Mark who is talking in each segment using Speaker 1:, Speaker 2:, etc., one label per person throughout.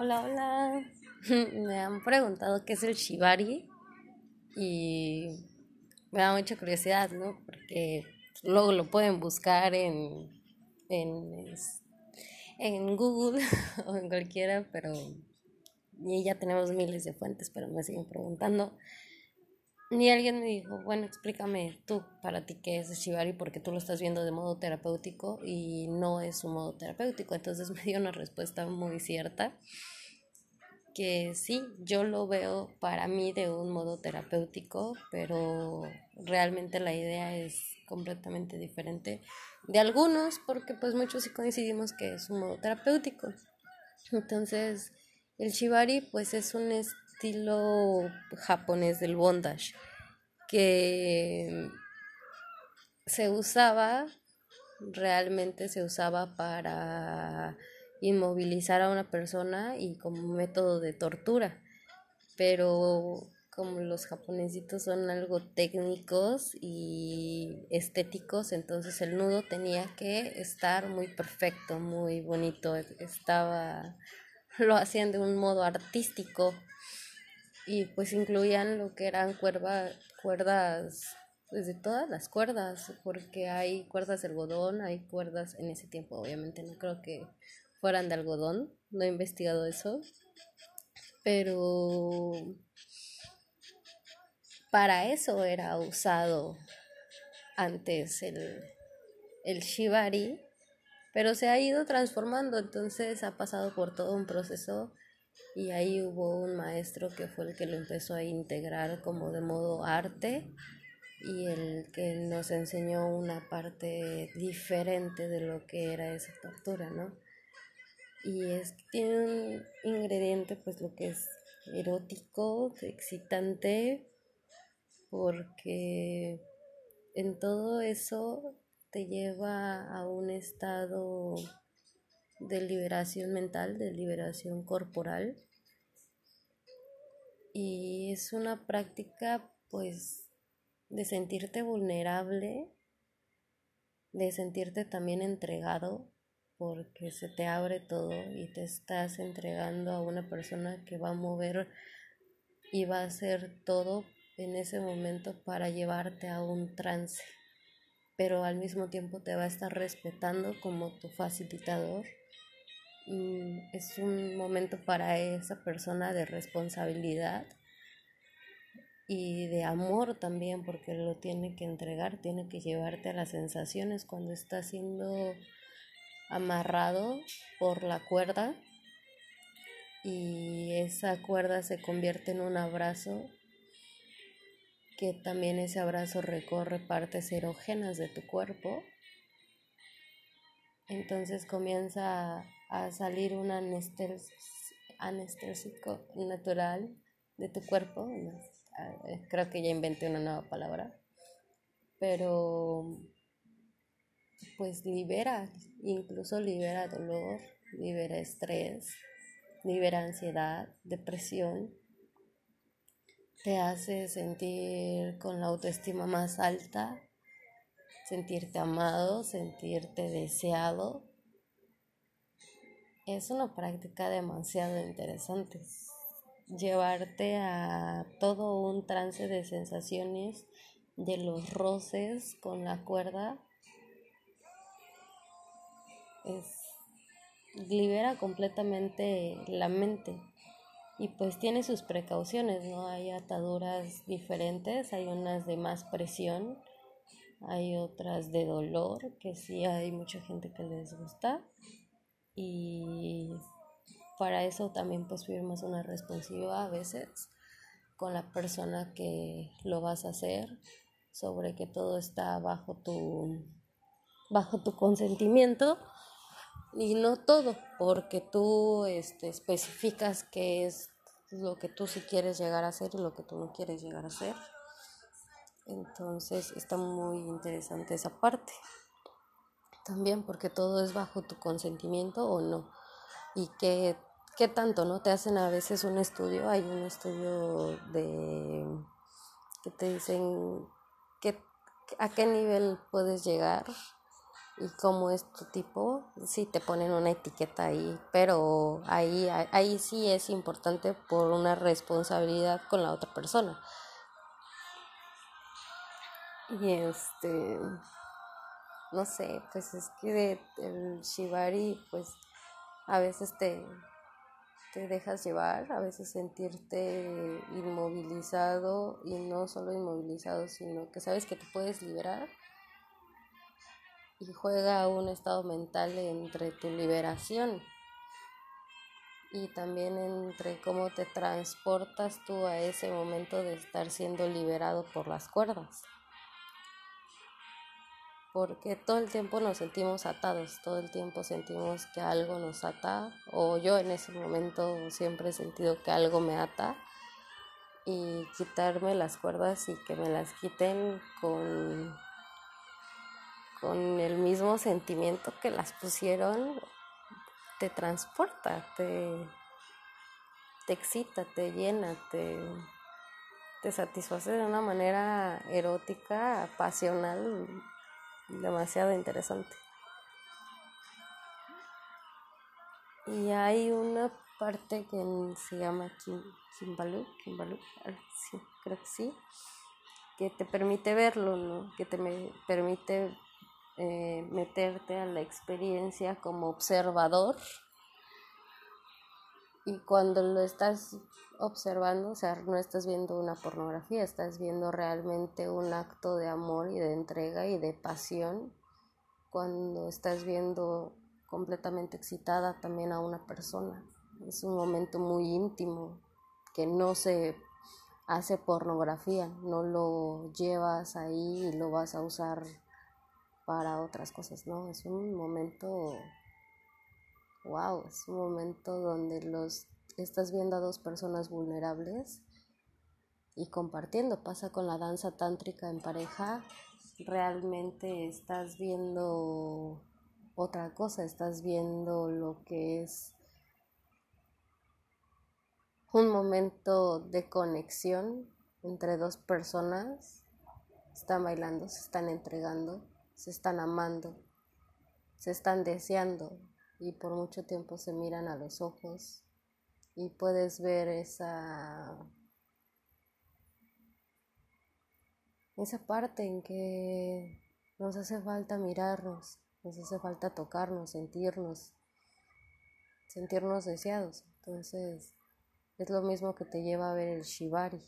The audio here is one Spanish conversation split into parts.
Speaker 1: Hola, hola. Me han preguntado qué es el shibari y me da mucha curiosidad, ¿no? Porque luego lo pueden buscar en, en, en Google o en cualquiera, pero y ya tenemos miles de fuentes, pero me siguen preguntando. Y alguien me dijo, bueno, explícame tú para ti qué es el Shibari porque tú lo estás viendo de modo terapéutico y no es un modo terapéutico. Entonces me dio una respuesta muy cierta que sí, yo lo veo para mí de un modo terapéutico, pero realmente la idea es completamente diferente de algunos porque pues muchos sí coincidimos que es un modo terapéutico. Entonces, el Shibari pues es un estilo japonés del bondage que se usaba, realmente se usaba para inmovilizar a una persona y como método de tortura. Pero como los japonesitos son algo técnicos y estéticos, entonces el nudo tenía que estar muy perfecto, muy bonito, estaba lo hacían de un modo artístico y pues incluían lo que eran cuerda, cuerdas, pues de todas las cuerdas, porque hay cuerdas de algodón, hay cuerdas en ese tiempo, obviamente no creo que fueran de algodón, no he investigado eso, pero para eso era usado antes el, el shibari, pero se ha ido transformando, entonces ha pasado por todo un proceso y ahí hubo un maestro que fue el que lo empezó a integrar como de modo arte y el que nos enseñó una parte diferente de lo que era esa tortura, ¿no? Y es tiene un ingrediente pues lo que es erótico, excitante, porque en todo eso te lleva a un estado de liberación mental, de liberación corporal y es una práctica pues de sentirte vulnerable, de sentirte también entregado porque se te abre todo y te estás entregando a una persona que va a mover y va a hacer todo en ese momento para llevarte a un trance, pero al mismo tiempo te va a estar respetando como tu facilitador es un momento para esa persona de responsabilidad y de amor también porque lo tiene que entregar, tiene que llevarte a las sensaciones cuando está siendo amarrado por la cuerda y esa cuerda se convierte en un abrazo que también ese abrazo recorre partes erógenas de tu cuerpo entonces comienza a salir un anestésico natural de tu cuerpo. Creo que ya inventé una nueva palabra. Pero pues libera, incluso libera dolor, libera estrés, libera ansiedad, depresión. Te hace sentir con la autoestima más alta, sentirte amado, sentirte deseado es una práctica demasiado interesante. Llevarte a todo un trance de sensaciones, de los roces con la cuerda, es, libera completamente la mente y pues tiene sus precauciones, ¿no? Hay ataduras diferentes, hay unas de más presión, hay otras de dolor, que sí hay mucha gente que les gusta y para eso también pues firmas una responsiva a veces con la persona que lo vas a hacer sobre que todo está bajo tu bajo tu consentimiento y no todo porque tú este, especificas qué es lo que tú sí quieres llegar a hacer y lo que tú no quieres llegar a hacer entonces está muy interesante esa parte también porque todo es bajo tu consentimiento o no. Y qué, qué tanto, ¿no? Te hacen a veces un estudio, hay un estudio de que te dicen que, a qué nivel puedes llegar y cómo es tu tipo, sí te ponen una etiqueta ahí, pero ahí, ahí sí es importante por una responsabilidad con la otra persona. Y este, no sé, pues es que el shibari, pues a veces te, te dejas llevar, a veces sentirte inmovilizado y no solo inmovilizado, sino que sabes que te puedes liberar y juega un estado mental entre tu liberación y también entre cómo te transportas tú a ese momento de estar siendo liberado por las cuerdas. Porque todo el tiempo nos sentimos atados, todo el tiempo sentimos que algo nos ata, o yo en ese momento siempre he sentido que algo me ata, y quitarme las cuerdas y que me las quiten con con el mismo sentimiento que las pusieron, te transporta, te, te excita, te llena, te, te satisface de una manera erótica, pasional, demasiado interesante. Y hay una parte que se llama Kim, sí, creo que sí, que te permite verlo, ¿no? que te me permite eh, meterte a la experiencia como observador y cuando lo estás observando, o sea, no estás viendo una pornografía, estás viendo realmente un acto de amor y de entrega y de pasión cuando estás viendo completamente excitada también a una persona. Es un momento muy íntimo que no se hace pornografía, no lo llevas ahí y lo vas a usar para otras cosas, ¿no? Es un momento, wow, es un momento donde los estás viendo a dos personas vulnerables y compartiendo. Pasa con la danza tántrica en pareja, realmente estás viendo otra cosa, estás viendo lo que es un momento de conexión entre dos personas, están bailando, se están entregando se están amando, se están deseando y por mucho tiempo se miran a los ojos y puedes ver esa esa parte en que nos hace falta mirarnos, nos hace falta tocarnos, sentirnos, sentirnos deseados. Entonces, es lo mismo que te lleva a ver el shibari.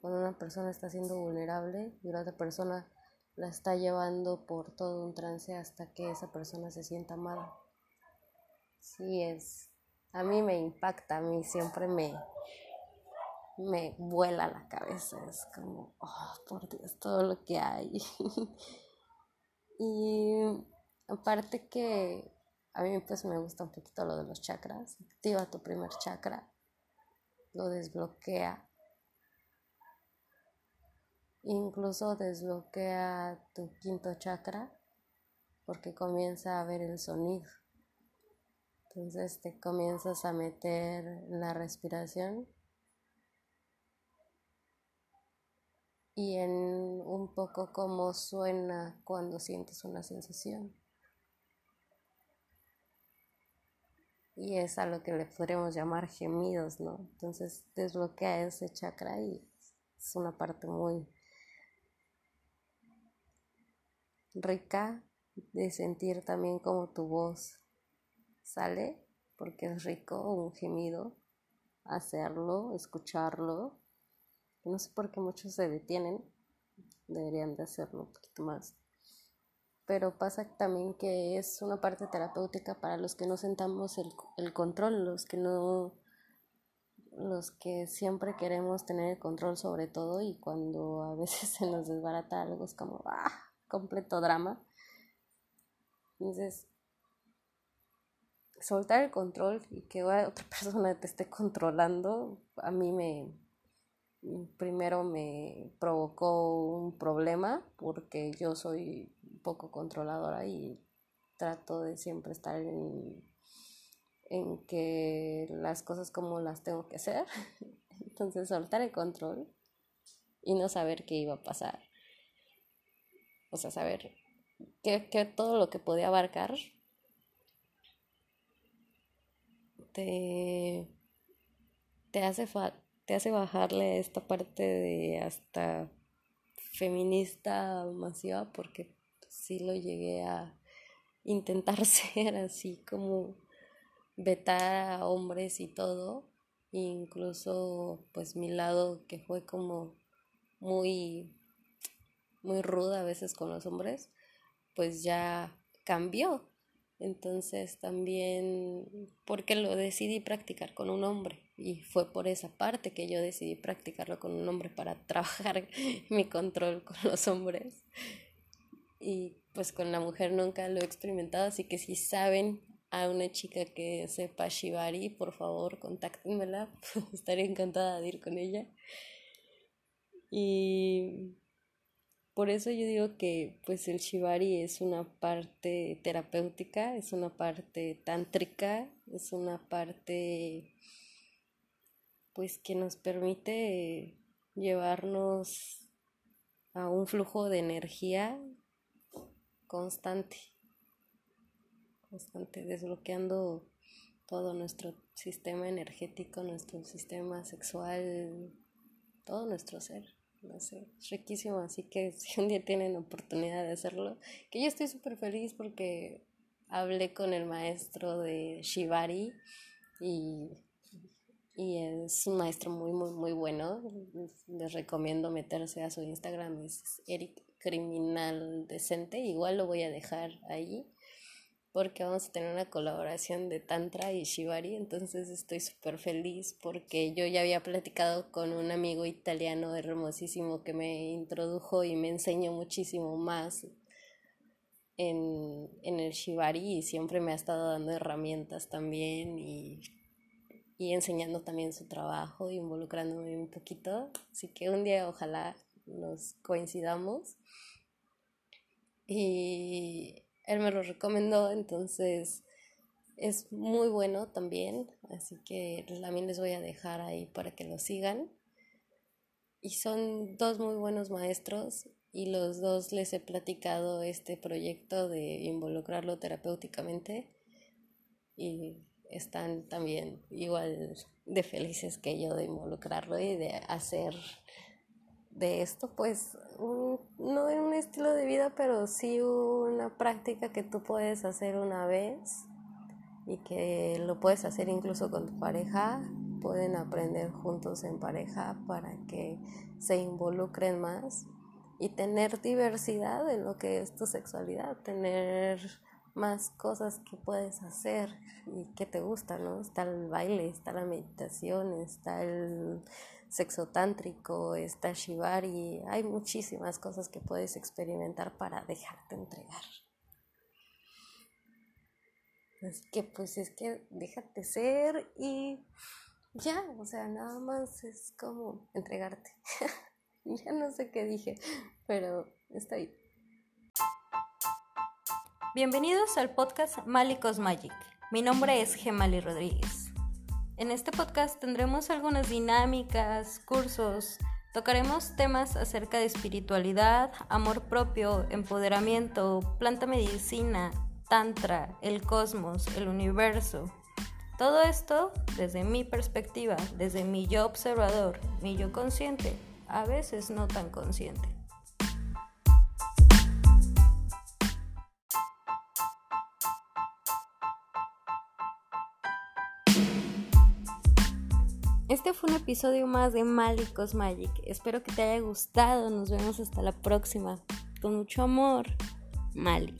Speaker 1: Cuando una persona está siendo vulnerable y la otra persona la está llevando por todo un trance hasta que esa persona se sienta amada. Sí es, a mí me impacta, a mí siempre me, me vuela la cabeza, es como, oh, por Dios, todo lo que hay. y aparte que a mí pues me gusta un poquito lo de los chakras, activa tu primer chakra, lo desbloquea Incluso desbloquea tu quinto chakra porque comienza a ver el sonido. Entonces te comienzas a meter la respiración y en un poco cómo suena cuando sientes una sensación. Y es a lo que le podríamos llamar gemidos, ¿no? Entonces desbloquea ese chakra y es una parte muy rica de sentir también como tu voz sale, porque es rico un gemido hacerlo, escucharlo. No sé por qué muchos se detienen, deberían de hacerlo un poquito más. Pero pasa también que es una parte terapéutica para los que no sentamos el, el control, los que no los que siempre queremos tener el control sobre todo y cuando a veces se nos desbarata algo es como, ah, completo drama. Entonces, soltar el control y que otra persona te esté controlando, a mí me primero me provocó un problema porque yo soy poco controladora y trato de siempre estar en, en que las cosas como las tengo que hacer. Entonces soltar el control y no saber qué iba a pasar o sea, saber que, todo lo que podía abarcar te, te, hace, te hace bajarle esta parte de hasta feminista masiva porque sí lo llegué a intentar ser así como vetar a hombres y todo. Incluso pues mi lado que fue como muy muy ruda a veces con los hombres pues ya cambió entonces también porque lo decidí practicar con un hombre y fue por esa parte que yo decidí practicarlo con un hombre para trabajar mi control con los hombres y pues con la mujer nunca lo he experimentado así que si saben a una chica que sepa shibari, por favor, contáctenmela. Estaría encantada de ir con ella. Y por eso yo digo que pues el shibari es una parte terapéutica, es una parte tántrica, es una parte pues que nos permite llevarnos a un flujo de energía constante constante, desbloqueando todo nuestro sistema energético, nuestro sistema sexual, todo nuestro ser. No sé, es riquísimo, así que si un día tienen oportunidad de hacerlo, que yo estoy súper feliz porque hablé con el maestro de Shibari y, y es un maestro muy, muy, muy bueno. Les recomiendo meterse a su Instagram, es Eric Criminal Decente, igual lo voy a dejar ahí porque vamos a tener una colaboración de Tantra y Shibari, entonces estoy súper feliz porque yo ya había platicado con un amigo italiano hermosísimo que me introdujo y me enseñó muchísimo más en, en el Shibari y siempre me ha estado dando herramientas también y, y enseñando también su trabajo, involucrándome un poquito, así que un día ojalá nos coincidamos. Y él me lo recomendó, entonces es muy bueno también, así que también les voy a dejar ahí para que lo sigan. Y son dos muy buenos maestros y los dos les he platicado este proyecto de involucrarlo terapéuticamente y están también igual de felices que yo de involucrarlo y de hacer de esto, pues un, no un estilo de vida, pero sí una práctica que tú puedes hacer una vez y que lo puedes hacer incluso con tu pareja. Pueden aprender juntos en pareja para que se involucren más y tener diversidad en lo que es tu sexualidad, tener más cosas que puedes hacer y que te gusta, ¿no? Está el baile, está la meditación, está el sexo tántrico, está shibari, hay muchísimas cosas que puedes experimentar para dejarte entregar. Así que pues es que déjate ser y ya, o sea, nada más es como entregarte. ya no sé qué dije, pero está ahí.
Speaker 2: Bienvenidos al podcast Malicos Magic. Mi nombre es Gemali Rodríguez. En este podcast tendremos algunas dinámicas, cursos, tocaremos temas acerca de espiritualidad, amor propio, empoderamiento, planta medicina, tantra, el cosmos, el universo. Todo esto desde mi perspectiva, desde mi yo observador, mi yo consciente, a veces no tan consciente. Este fue un episodio más de Malicos Magic. Espero que te haya gustado. Nos vemos hasta la próxima. Con mucho amor, Mali.